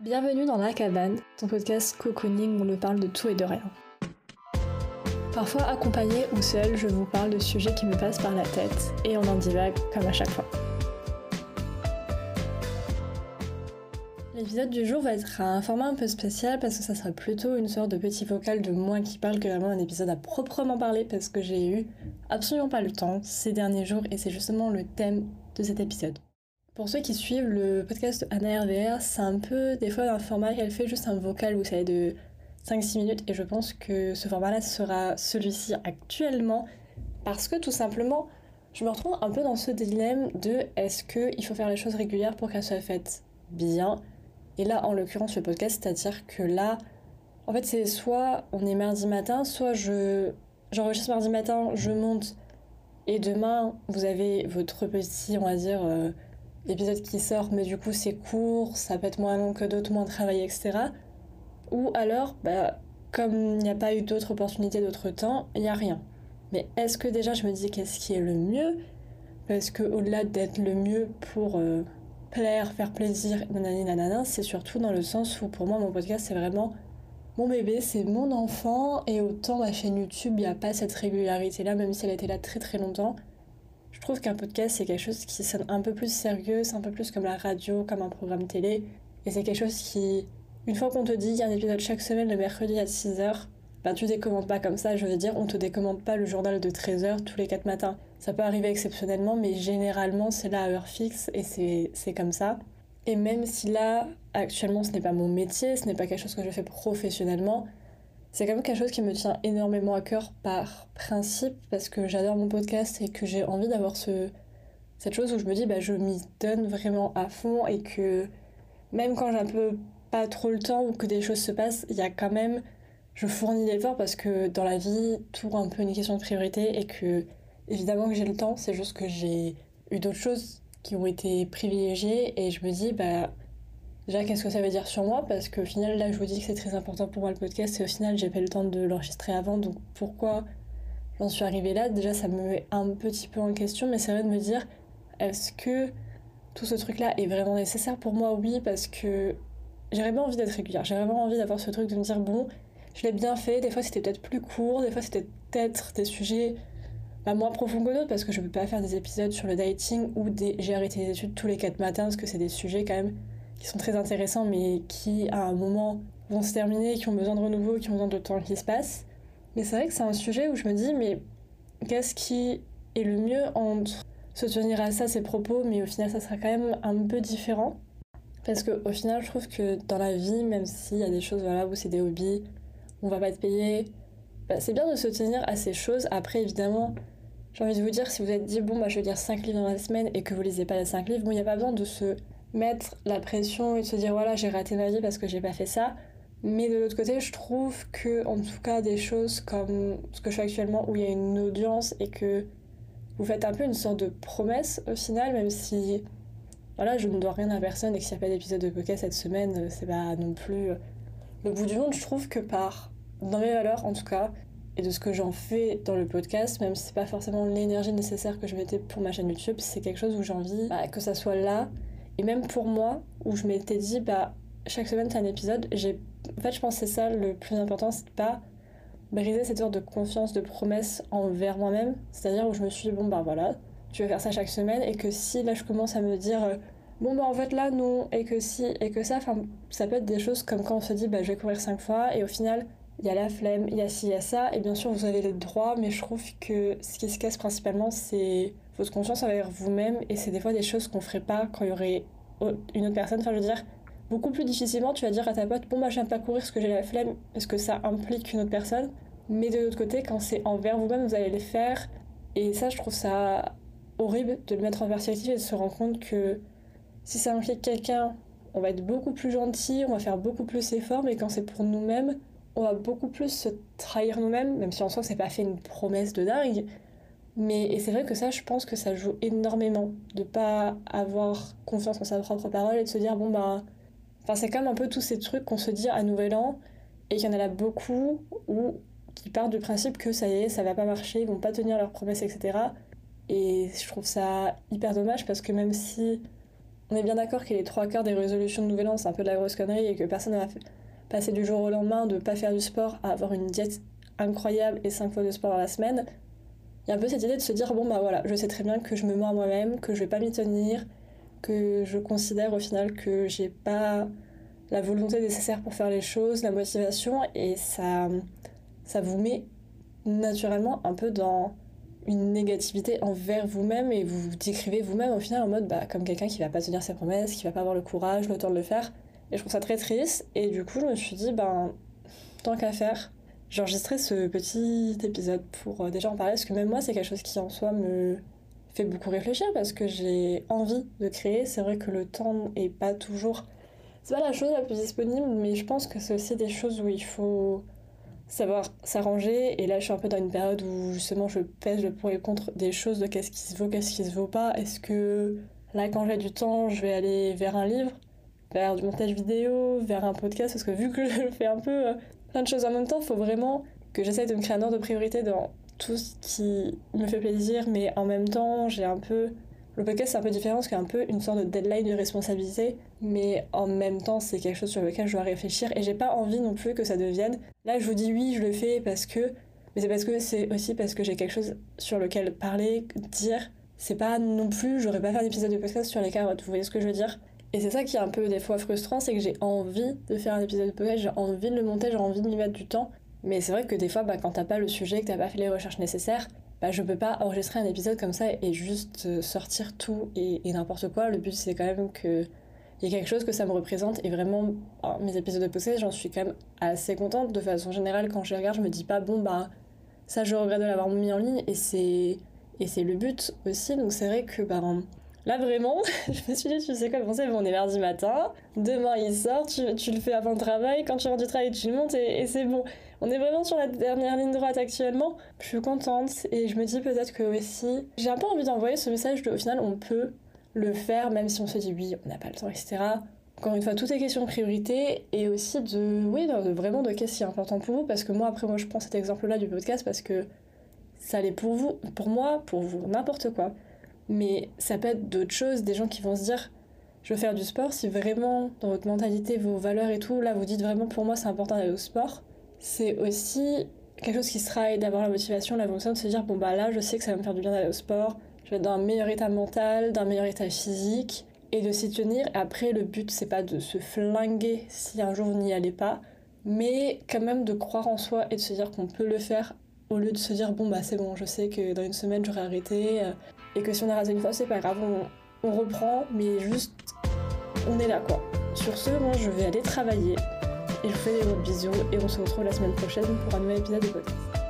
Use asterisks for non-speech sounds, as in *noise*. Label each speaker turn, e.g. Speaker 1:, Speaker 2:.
Speaker 1: Bienvenue dans La Cabane, ton podcast cocooning où on ne parle de tout et de rien. Parfois accompagné ou seul, je vous parle de sujets qui me passent par la tête et on en divague comme à chaque fois. L'épisode du jour va être un format un peu spécial parce que ça sera plutôt une sorte de petit vocal de moi qui parle que vraiment un épisode à proprement parler parce que j'ai eu absolument pas le temps ces derniers jours et c'est justement le thème de cet épisode. Pour ceux qui suivent le podcast Anna RVR, c'est un peu des fois un format qu'elle fait juste un vocal, vous savez, de 5-6 minutes. Et je pense que ce format-là sera celui-ci actuellement parce que tout simplement, je me retrouve un peu dans ce dilemme de est-ce qu'il faut faire les choses régulières pour qu'elles soient faites bien Et là, en l'occurrence, le podcast, c'est-à-dire que là, en fait, c'est soit on est mardi matin, soit je j'enregistre mardi matin, je monte, et demain, vous avez votre petit, on va dire, euh, épisode qui sort, mais du coup c'est court, ça peut être moins long que d'autres, moins travaillé, etc. Ou alors, bah, comme il n'y a pas eu d'autres opportunités, d'autres temps, il n'y a rien. Mais est-ce que déjà je me dis qu'est-ce qui est le mieux? Parce que au-delà d'être le mieux pour euh, plaire, faire plaisir, nanani nanana, c'est surtout dans le sens où pour moi mon podcast c'est vraiment mon bébé, c'est mon enfant, et autant ma chaîne YouTube, il n'y a pas cette régularité-là, même si elle était là très très longtemps. Je trouve qu'un podcast, c'est quelque chose qui sonne un peu plus sérieux, c'est un peu plus comme la radio, comme un programme télé. Et c'est quelque chose qui, une fois qu'on te dit qu'il y a un épisode chaque semaine le mercredi à 6h, ben tu décommandes pas comme ça, je veux dire, on te décommande pas le journal de 13h tous les 4 matins. Ça peut arriver exceptionnellement, mais généralement c'est là à heure fixe et c'est comme ça. Et même si là, actuellement, ce n'est pas mon métier, ce n'est pas quelque chose que je fais professionnellement, c'est quand même quelque chose qui me tient énormément à cœur par principe parce que j'adore mon podcast et que j'ai envie d'avoir ce, cette chose où je me dis bah je m'y donne vraiment à fond et que même quand j'ai un peu pas trop le temps ou que des choses se passent, il y a quand même je fournis l'effort parce que dans la vie tout un peu une question de priorité et que évidemment que j'ai le temps, c'est juste que j'ai eu d'autres choses qui ont été privilégiées et je me dis bah Déjà, qu'est-ce que ça veut dire sur moi? Parce qu'au final, là, je vous dis que c'est très important pour moi le podcast, et au final, j'ai pas eu le temps de l'enregistrer avant, donc pourquoi j'en suis arrivée là? Déjà, ça me met un petit peu en question, mais c'est vrai de me dire, est-ce que tout ce truc-là est vraiment nécessaire pour moi? Oui, parce que j'ai vraiment envie d'être régulière, j'ai vraiment envie d'avoir ce truc de me dire, bon, je l'ai bien fait, des fois c'était peut-être plus court, des fois c'était peut-être des sujets bah, moins profonds que d'autres, parce que je peux pas faire des épisodes sur le dating ou des... j'ai arrêté les études tous les 4 matins, parce que c'est des sujets quand même qui sont très intéressants, mais qui, à un moment, vont se terminer, qui ont besoin de renouveau, qui ont besoin de temps qui se passe. Mais c'est vrai que c'est un sujet où je me dis, mais qu'est-ce qui est le mieux entre se tenir à ça, ses propos, mais au final, ça sera quand même un peu différent? Parce qu'au final, je trouve que dans la vie, même s'il y a des choses voilà, où c'est des hobbies, on va pas te payer, bah, c'est bien de se tenir à ces choses. Après, évidemment, j'ai envie de vous dire, si vous êtes dit, bon, bah, je vais lire 5 livres dans la semaine et que vous lisez pas les 5 livres, bon, il n'y a pas besoin de se mettre la pression et se dire voilà j'ai raté ma vie parce que j'ai pas fait ça. Mais de l'autre côté je trouve que en tout cas des choses comme ce que je fais actuellement où il y a une audience et que vous faites un peu une sorte de promesse au final même si voilà je ne dois rien à personne et que s'il n'y a pas d'épisode de podcast cette semaine c'est pas non plus le bout du monde. Je trouve que par dans mes valeurs en tout cas et de ce que j'en fais dans le podcast, même si c'est pas forcément l'énergie nécessaire que je mettais pour ma chaîne YouTube, c'est quelque chose où j'ai envie bah, que ça soit là et même pour moi, où je m'étais dit, bah, chaque semaine c'est un épisode, j'ai... en fait, je pense que c'est ça le plus important, c'est de pas briser cette sorte de confiance, de promesse envers moi-même. C'est-à-dire où je me suis dit, bon, bah voilà, tu vas faire ça chaque semaine, et que si là je commence à me dire, euh, bon, bah en fait là, non, et que si, et que ça, enfin, ça peut être des choses comme quand on se dit, bah je vais courir cinq fois, et au final, il y a la flemme, il y a ci, il y a ça, et bien sûr vous avez les droits, mais je trouve que ce qui se casse principalement, c'est votre conscience envers vous-même, et c'est des fois des choses qu'on ferait pas quand il y aurait une autre personne. Enfin, je veux dire, beaucoup plus difficilement, tu vas dire à ta pote, bon, bah, viens pas courir parce que j'ai la flemme, parce que ça implique une autre personne. Mais de l'autre côté, quand c'est envers vous-même, vous allez le faire. Et ça, je trouve ça horrible de le mettre en perspective et de se rendre compte que si ça implique quelqu'un, on va être beaucoup plus gentil, on va faire beaucoup plus effort, mais quand c'est pour nous-mêmes, on va beaucoup plus se trahir nous-mêmes, même si en soi c'est pas fait une promesse de dingue, mais et c'est vrai que ça, je pense que ça joue énormément de pas avoir confiance en sa propre parole et de se dire bon bah, enfin c'est comme un peu tous ces trucs qu'on se dit à Nouvel An et qu'il y en a là beaucoup ou qui partent du principe que ça y est, ça va pas marcher, ils vont pas tenir leurs promesses, etc. Et je trouve ça hyper dommage parce que même si on est bien d'accord que les trois quarts des résolutions de nouvel an, c'est un peu de la grosse connerie et que personne n'a passé du jour au lendemain de pas faire du sport à avoir une diète incroyable et cinq fois de sport dans la semaine. Il y a un peu cette idée de se dire bon bah voilà, je sais très bien que je me mens à moi-même, que je vais pas m'y tenir, que je considère au final que j'ai pas la volonté nécessaire pour faire les choses, la motivation, et ça, ça vous met naturellement un peu dans une négativité envers vous-même et vous vous décrivez vous-même au final en mode bah, comme quelqu'un qui va pas tenir ses promesses, qui va pas avoir le courage, le temps de le faire. Et je trouve ça très triste. Et du coup, je me suis dit, ben, tant qu'à faire, j'ai enregistré ce petit épisode pour euh, déjà en parler, parce que même moi, c'est quelque chose qui en soi me fait beaucoup réfléchir, parce que j'ai envie de créer. C'est vrai que le temps est pas toujours. C'est pas la chose la plus disponible, mais je pense que c'est aussi des choses où il faut savoir s'arranger. Et là, je suis un peu dans une période où justement je pèse le pour et le contre des choses de qu'est-ce qui se vaut, qu'est-ce qui se vaut pas. Est-ce que là, quand j'ai du temps, je vais aller vers un livre, vers du montage vidéo, vers un podcast? Parce que vu que je fais un peu euh, plein de choses en même temps, il faut vraiment que j'essaye de me créer un ordre de priorité dans tout ce qui me fait plaisir, mais en même temps, j'ai un peu le podcast, c'est un peu différent parce qu'il y a un peu une sorte de deadline de responsabilité, mais en même temps, c'est quelque chose sur lequel je dois réfléchir et j'ai pas envie non plus que ça devienne. Là, je vous dis oui, je le fais parce que. Mais c'est parce que c'est aussi parce que j'ai quelque chose sur lequel parler, dire. C'est pas non plus, j'aurais pas fait un épisode de podcast sur les carottes, vous voyez ce que je veux dire? Et c'est ça qui est un peu des fois frustrant, c'est que j'ai envie de faire un épisode de podcast, j'ai envie de le monter, j'ai envie de m'y mettre du temps. Mais c'est vrai que des fois, bah, quand t'as pas le sujet, que t'as pas fait les recherches nécessaires, bah, je peux pas enregistrer un épisode comme ça et juste euh, sortir tout et, n'importe quoi. Le but, c'est quand même qu'il y ait quelque chose que ça me représente. Et vraiment, mes épisodes de podcast, j'en suis quand même assez contente. De façon générale, quand je les regarde, je me dis pas, bon, bah, ça, je regrette de l'avoir mis en ligne. Et c'est, et c'est le but aussi. Donc, c'est vrai que, bah, Là vraiment, *laughs* je me suis dit, tu sais quoi, bon c'est bon, on est mardi matin, demain il sort, tu, tu, le fais avant le travail, quand tu rentres du travail tu le montes et, c'est bon. On est vraiment sur la dernière ligne droite actuellement. Je suis contente et je me dis peut-être que aussi, j'ai un peu envie d'envoyer ce message de au final on peut le faire même si on se dit oui, on n'a pas le temps, etc. Encore une fois, tout est question de priorité et aussi de, oui, de, vraiment de qu'est-ce qui est important pour vous parce que moi après moi je prends cet exemple-là du podcast parce que ça l'est pour vous, pour moi, pour vous, n'importe quoi. Mais ça peut être d'autres choses, des gens qui vont se dire je veux faire du sport, si vraiment dans votre mentalité, vos valeurs et tout, là vous dites vraiment pour moi c'est important d'aller au sport, c'est aussi quelque chose qui sera et d'avoir la motivation, la volonté de se dire bon bah là je sais que ça va me faire du bien d'aller au sport, je vais être dans un meilleur état mental, d'un meilleur état physique et de s'y tenir. Après le but c'est pas de se flinguer si un jour vous n'y allez pas, mais quand même de croire en soi et de se dire qu'on peut le faire au lieu de se dire bon bah c'est bon je sais que dans une semaine j'aurai arrêté euh, et que si on a raté une fois, c'est pas grave, on, reprend, mais juste, on est là quoi. Sur ce, moi je vais aller travailler. Et je vous fais des gros bisous et on se retrouve la semaine prochaine pour un nouvel épisode de podcast.